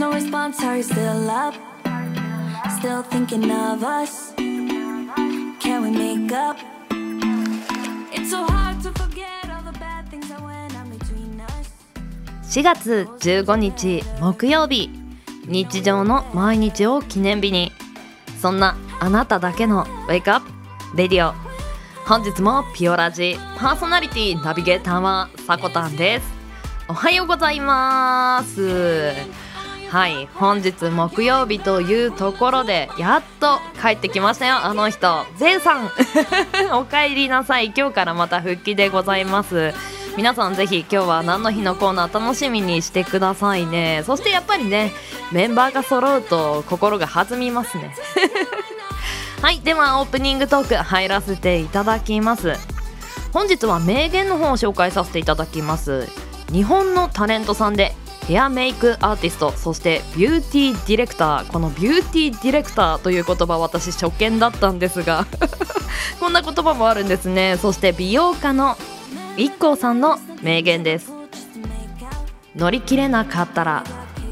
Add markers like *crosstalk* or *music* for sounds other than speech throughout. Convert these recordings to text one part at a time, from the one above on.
no response, are you still up? Still thinking of us? Can we make up? It's so hard to forget all the bad things that went on between us. 4月15日木曜日日常の毎日を記念日にそんなあなただけのウェイクアップレディオ本日もピオラジパーソナリティナビゲーターはさこたんですおはようございますはい。本日木曜日というところでやっと帰ってきましたよあの人。ゼンさん。*laughs* おかえりなさい。今日からまた復帰でございます。皆さんぜひ今日は何の日のコーナー楽しみにしてくださいね。そしてやっぱりねメンバーが揃うと心が弾みますね。*laughs* はい。ではオープニングトーク入らせていただきます。本日は名言の方を紹介させていただきます。日本のタレントさんでヘアメイクアーティストそしてビューティーディレクター。このビューティーディレクターという言葉私初見だったんですが *laughs* こんな言葉もあるんですね。そして美容家の IKKO さんの名言です。乗り切れなかったら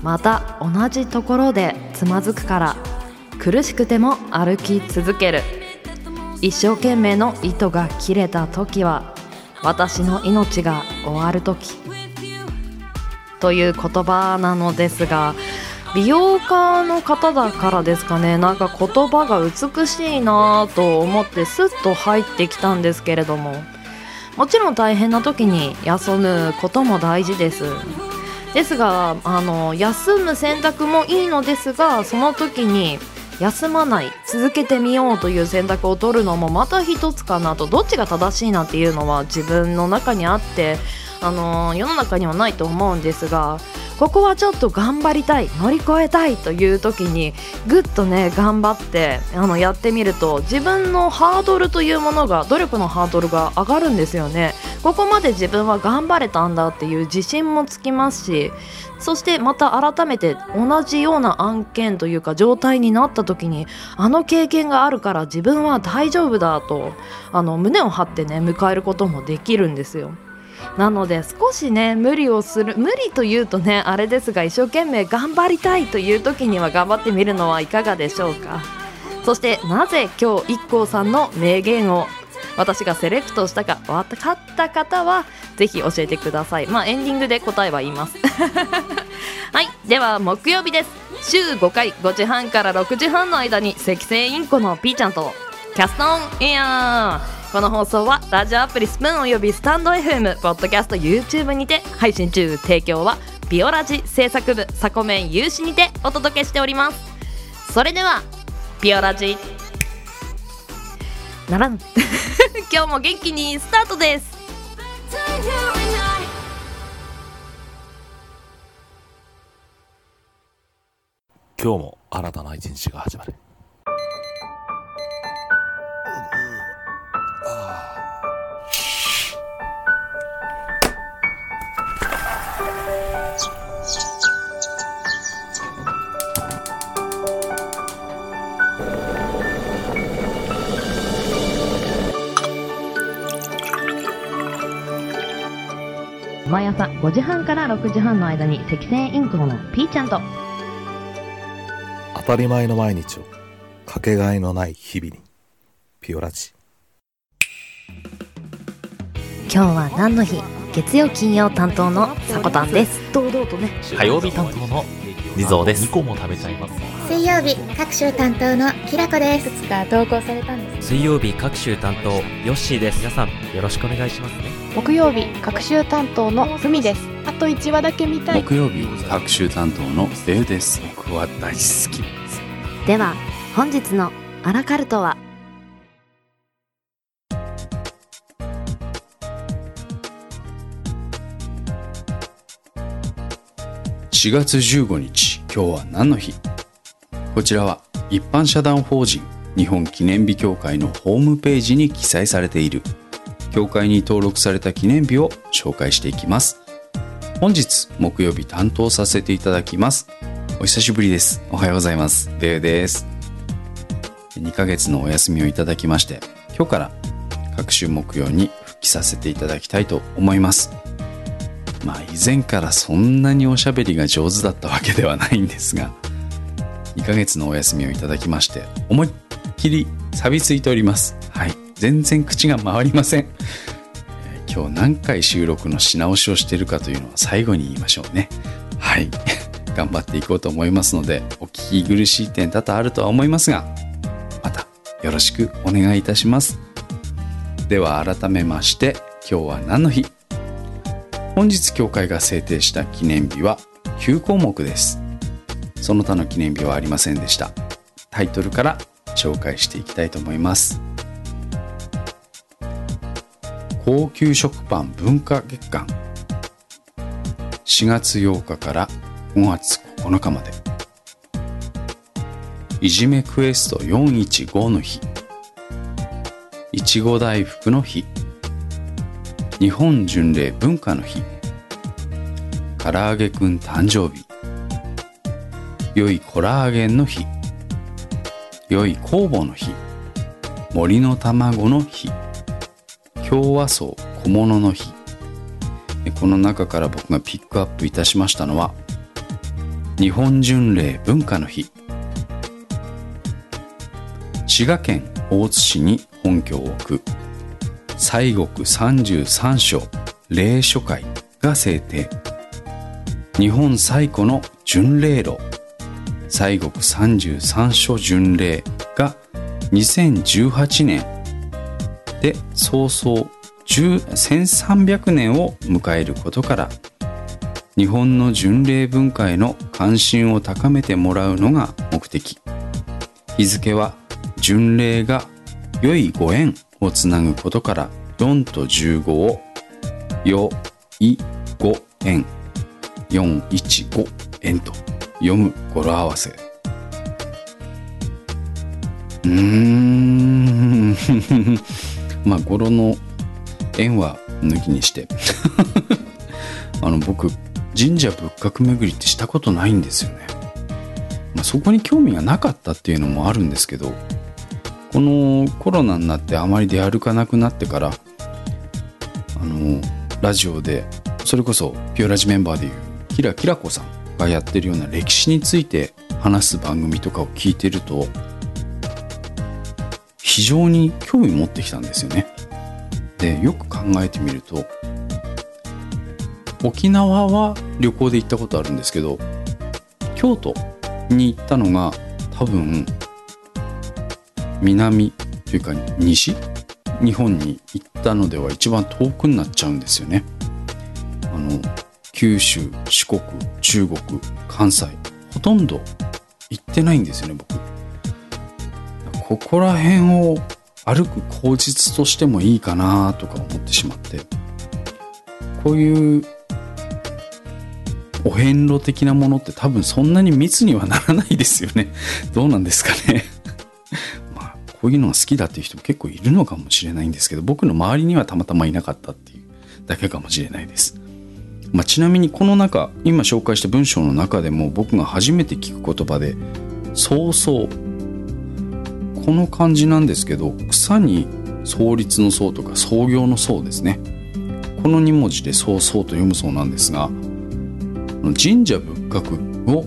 また同じところでつまずくから苦しくても歩き続ける。一生懸命の糸が切れた時は私の命が終わる時。という言葉なのですが美容家の方だからですかね。なんか言葉が美しいなと思ってスッと入ってきたんですけれども。もちろん大変な時に休むことも大事です。ですがあの休む選択もいいのですがその時に休まない続けてみようという選択を取るのもまた一つかなと。どっちが正しいなっていうのは自分の中にあってあの世の中にはないと思うんですがここはちょっと頑張りたい乗り越えたいという時にぐっとね頑張ってあのやってみると自分のハードルというものが努力のハードルが上がるんですよねここまで自分は頑張れたんだっていう自信もつきますしそしてまた改めて同じような案件というか状態になった時にあの経験があるから自分は大丈夫だとあの胸を張ってね迎えることもできるんですよ。なので少しね無理をする無理というとねあれですが一生懸命頑張りたいという時には頑張ってみるのはいかがでしょうか。そしてなぜ今日 IKKO さんの名言を私がセレクトしたか分かった方はぜひ教えてください。まあエンディングで答えは言います。*laughs* はいでは木曜日です。週5回5時半から6時半の間に赤星インコのピーちゃんとキャストオンエア。ーこの放送はラジオアプリスプーンおよびスタンド FM ポッドキャスト YouTube にて配信中。提供はビオラジ制作部サコメン有志にてお届けしております。それではビオラジ。ならぬ *laughs* 今日も元気にスタートです。今日も新たな一日が始まる。毎朝5時半から6時半の間に赤星インコのピーちゃんと。当たり前の毎日をかけがえのない日々にピオラジ。今日は何の日？月曜金曜担当のさこたんです。堂々とね。火曜日担当の地蔵です。2個も食べちゃいます。水曜日各週担当のきらこです。つか投稿されたんです水曜日各週担当ヨッシーです。皆さんよろしくお願いしますね。木曜日各週担当のふみです。あと1話だけ見たい。木曜日各週担当のレウです。僕は大好きです。では本日のアラカルトは？4月15日今日は何の日？こちらは一般社団法人日本記念日協会のホームページに記載されている。協会に登録された記念日を紹介していきます。本日木曜日担当させていただきます。お久しぶりです。おはようございます。レウです。2ヶ月のお休みをいただきまして今日から各週木曜に復帰させていただきたいと思います。まあ以前からそんなにおしゃべりが上手だったわけではないんですが2ヶ月のお休みをいただきまして思いっきり錆びついております。はい。全然口が回りません。今日何回収録のし直しをしているかというのは最後に言いましょうね。はい。*laughs* 頑張っていこうと思いますのでお聞き苦しい点多々あるとは思いますがまたよろしくお願いいたします。では改めまして今日は何の日？本日教会が制定した記念日は9項目です。その他の記念日はありませんでした。タイトルから紹介していきたいと思います。高級食パン文化月間。4月8日から5月9日まで。いじめクエスト415の日。いちご大福の日。日本巡礼文化の日。唐揚げくん誕生日。良いコラーゲンの日。良い酵母の日。森の卵の日。共和層小物の日。この中から僕がピックアップいたしましたのは日本巡礼文化の日。滋賀県大津市に本拠を置く西国33所霊書会が制定。日本最古の巡礼路。西国33所巡礼が2018年で早々10 1300年を迎えることから日本の巡礼文化への関心を高めてもらうのが目的。日付は巡礼が良いご縁をつなぐことから4と15をよいご縁415円と。読む語呂合わせ。うーん。*laughs* まあ語呂の縁は抜きにして。*laughs* あの僕神社仏閣巡りってしたことないんですよね、まあ、そこに興味がなかったっていうのもあるんですけどこのコロナになってあまり出歩かなくなってからあのラジオでそれこそピュオラジメンバーでいうキラキラ子さんがやってるような歴史について話す番組とかを聞いてると非常に興味持ってきたんですよね。でよく考えてみると沖縄は旅行で行ったことあるんですけど京都に行ったのが多分南というか西日本に行ったのでは一番遠くになっちゃうんですよね。あの九州四国中国関西ほとんど行ってないんですよね僕。ここら辺を歩く口実としてもいいかなとか思ってしまって。こういうお遍路的なものって多分そんなに密にはならないですよね。*laughs* どうなんですかね。*laughs* まあこういうのが好きだっていう人も結構いるのかもしれないんですけど僕の周りにはたまたまいなかったっていうだけかもしれないです、まあ、ちなみにこの中今紹介した文章の中でも僕が初めて聞く言葉で「そうそう」この漢字なんですけど草に創立の創とか創業の創ですね。この2文字でそうそうと読むそうなんですが神社仏閣を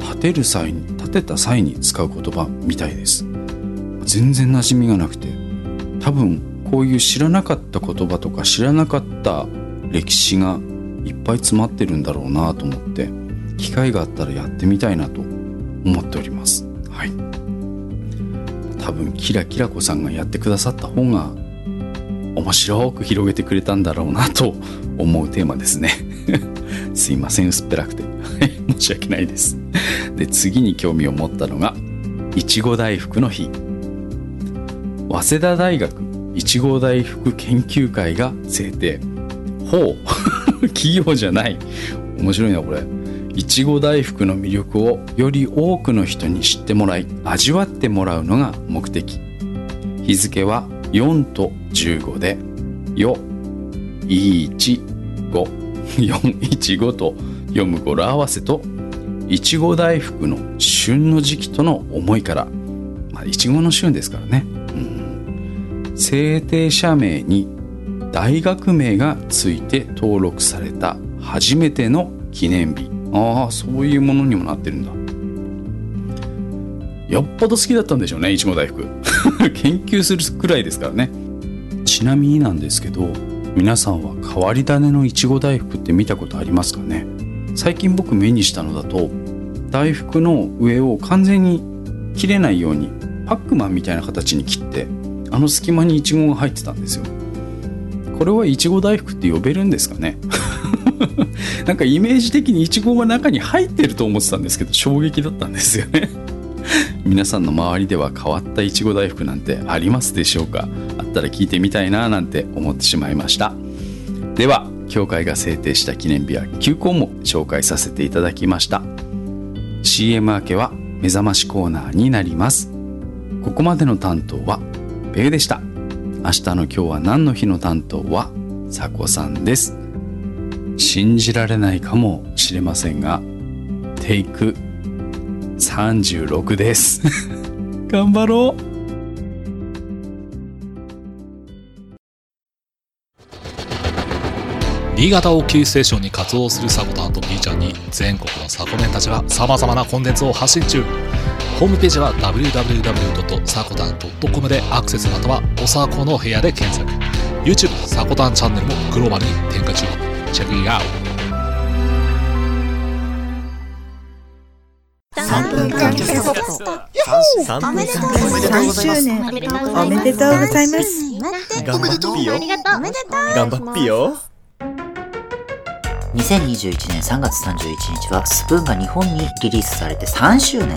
建てる際に建てた際に使う言葉みたいです。全然馴染みがなくて多分こういう知らなかった言葉とか知らなかった歴史がいっぱい詰まってるんだろうなと思って機会があったらやってみたいなと思っております。はい。多分キラキラ子さんがやってくださった方が面白く広げてくれたんだろうなと思うテーマですね。*laughs* すいません薄っぺらくて。*laughs* 申し訳ないです。で次に興味を持ったのがいちご大福の日。早稲田大学いちご大福研究会が制定。ほう。*laughs* 企業じゃない。面白いなこれ。いちご大福の魅力をより多くの人に知ってもらい味わってもらうのが目的。日付は4と15で。よいちご415と読む語呂合わせといちご大福の旬の時期との思いから。まあいちごの旬ですからね、うん、制定者名に大学名がついて登録された初めての記念日。ああそういうものにもなってるんだ。よっぽど好きだったんでしょうねいちご大福。*laughs* 研究するくらいですからね。ちなみになんですけど皆さんは変わり種のいちご大福って見たことありますかね？最近僕目にしたのだと大福の上を完全に切れないようにパックマンみたいな形に切ってあの隙間にいちごが入ってたんですよ。これはいちご大福って呼べるんですかね？*laughs* なんかイメージ的にいちごが中に入ってると思ってたんですけど衝撃だったんですよね。*laughs* 皆さんの周りでは変わったいちご大福なんてありますでしょうか？あったら聞いてみたいななんて思ってしまいました。では協会が制定した記念日は9個も紹介させていただきました。CM 明けは目覚ましコーナーになります。ここまでの担当はペグでした。明日の今日は何の日の担当はさこさんです。信じられないかもしれませんがテイク36です。*laughs* 頑張ろう。新潟をキーステーションに活動するサコタンと B ちゃんに全国のサコメンたちが様々なコンテンツを発信中。ホームページは www.sakotan.com でアクセスまたはおさこの部屋で検索。YouTube サコタンチャンネルもグローバルに展開中。チェックイアウト。3分間キャスト。3周年。おめでとうございます。頑張っぴよ。頑張っぴよ2021年3月31日はスプーンが日本にリリースされて3周年。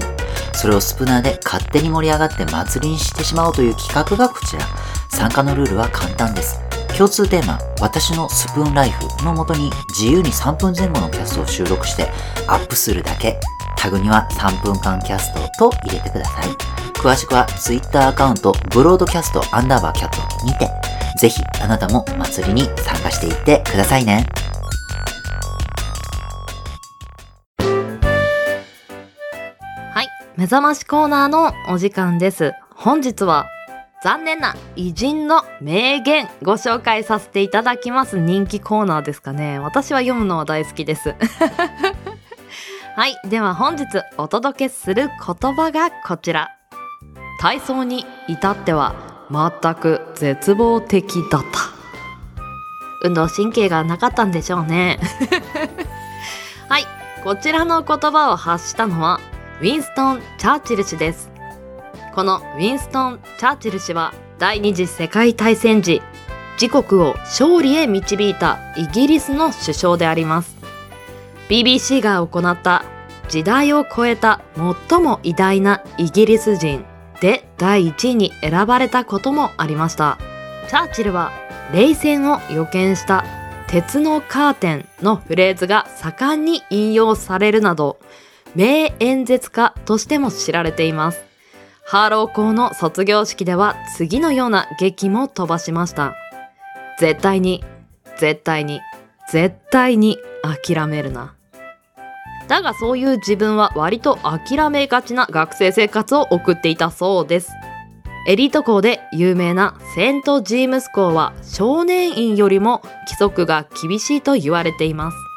それをスプナーで勝手に盛り上がって祭りにしてしまおうという企画がこちら。参加のルールは簡単です。共通テーマ、私のスプーンライフのもとに自由に3分前後のキャストを収録してアップするだけ。タグには3分間キャストと入れてください。詳しくは Twitter アカウントブロードキャストアンダーバーキャットにて、ぜひあなたも祭りに参加していってくださいね。目覚ましコーナーのお時間です。本日は残念な偉人の名言ご紹介させていただきます人気コーナーですかね。私は読むのは大好きです。*laughs* はい、では本日お届けする言葉がこちら。体操に至っては全く絶望的だった。運動神経がなかったんでしょうね。*laughs* はい、こちらの言葉を発したのはウィンストン・チャーチル氏です。このウィンストン・チャーチル氏は第二次世界大戦時、自国を勝利へ導いたイギリスの首相であります。BBC が行った時代を超えた最も偉大なイギリス人で第1位に選ばれたこともありました。チャーチルは冷戦を予見した鉄のカーテンのフレーズが盛んに引用されるなど名演説家としても知られています。ハーロー校の卒業式では次のような劇も飛ばしました。絶対に、絶対に、絶対に諦めるな。だがそういう自分は割と諦めがちな学生生活を送っていたそうです。エリート校で有名なセント・ジームス校は少年院よりも規則が厳しいと言われています。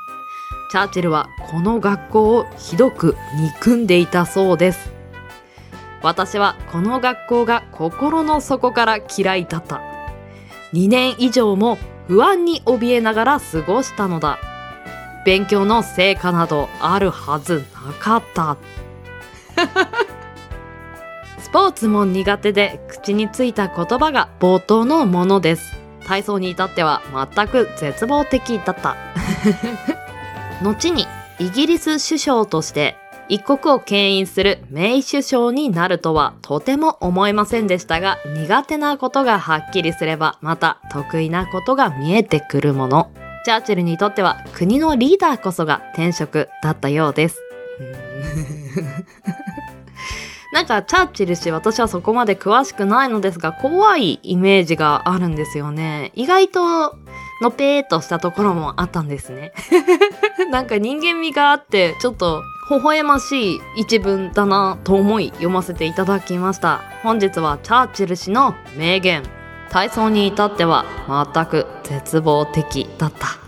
チャーチルはこの学校をひどく憎んでいたそうです。私はこの学校が心の底から嫌いだった。2年以上も不安に怯えながら過ごしたのだ。勉強の成果などあるはずなかった。*laughs* スポーツも苦手で口についた言葉が冒頭のものです。体操に至っては全く絶望的だった。*laughs* 後にイギリス首相として一国を牽引する名首相になるとはとても思えませんでしたが苦手なことがはっきりすればまた得意なことが見えてくるもの。チャーチルにとっては国のリーダーこそが転職だったようです。*laughs* なんかチャーチル氏私はそこまで詳しくないのですが怖いイメージがあるんですよね。意外とのぺーっとしたところもあったんですね。*laughs* なんか人間味があってちょっと微笑ましい一文だなと思い読ませていただきました。本日はチャーチル氏の名言。体操に至っては全く絶望的だった。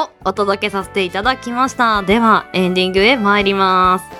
をお届けさせていただきましたではエンディングへ参ります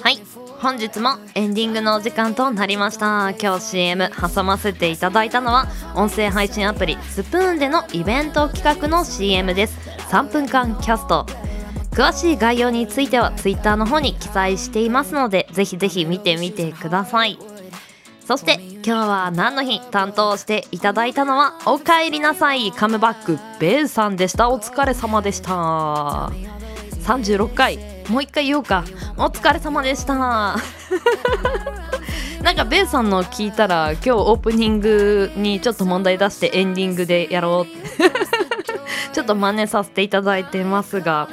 はい。本日もエンディングのお時間となりました。今日 CM 挟ませていただいたのは音声配信アプリスプーンでのイベント企画の CM です。3分間キャスト。詳しい概要については Twitter の方に記載していますのでぜひぜひ見てみてください。そして今日は何の日担当していただいたのはおかえりなさいカムバックベイさんでした。お疲れ様でした。36回。もう一回言おうか。お疲れ様でした。*laughs* なんかベイさんの聞いたら今日オープニングにちょっと問題出してエンディングでやろう。*laughs* ちょっと真似させていただいてますが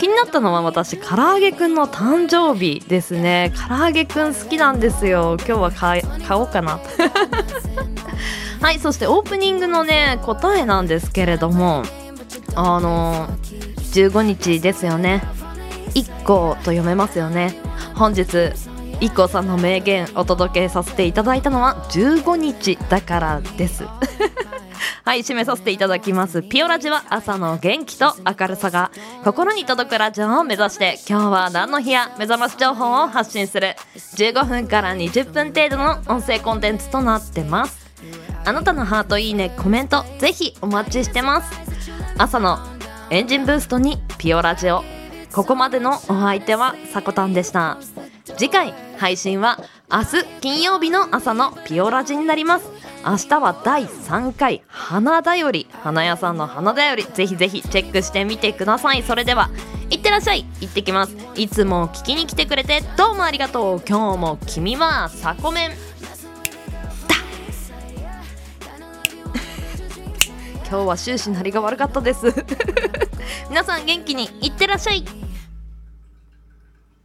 気になったのは私唐揚げくんの誕生日ですね。唐揚げくん好きなんですよ。今日は買買おうかな。*laughs* はいそしてオープニングのね答えなんですけれどもあの15日ですよね。一個と読めますよね。本日一個さんの名言お届けさせていただいたのは15日だからです。はい締めさせていただきます。ピオラジは朝の元気と明るさが心に届くラジオを目指して今日は何の日や目覚まし情報を発信する。15分から20分程度の音声コンテンツとなってます。あなたのハートいいねコメントぜひお待ちしてます。朝のエンジンブーストにピオラジオここまでのお相手はさこたんでした。次回配信は明日金曜日の朝のピオラジになります。明日は第3回花だより花屋さんの花だよりぜひぜひチェックしてみてください。それではいってらっしゃい。行ってきます。いつも聞きに来てくれてどうもありがとう。今日も君はサコメン。*laughs* 今日は終始なりが悪かったです。*laughs* 皆さん元気にいってらっしゃい。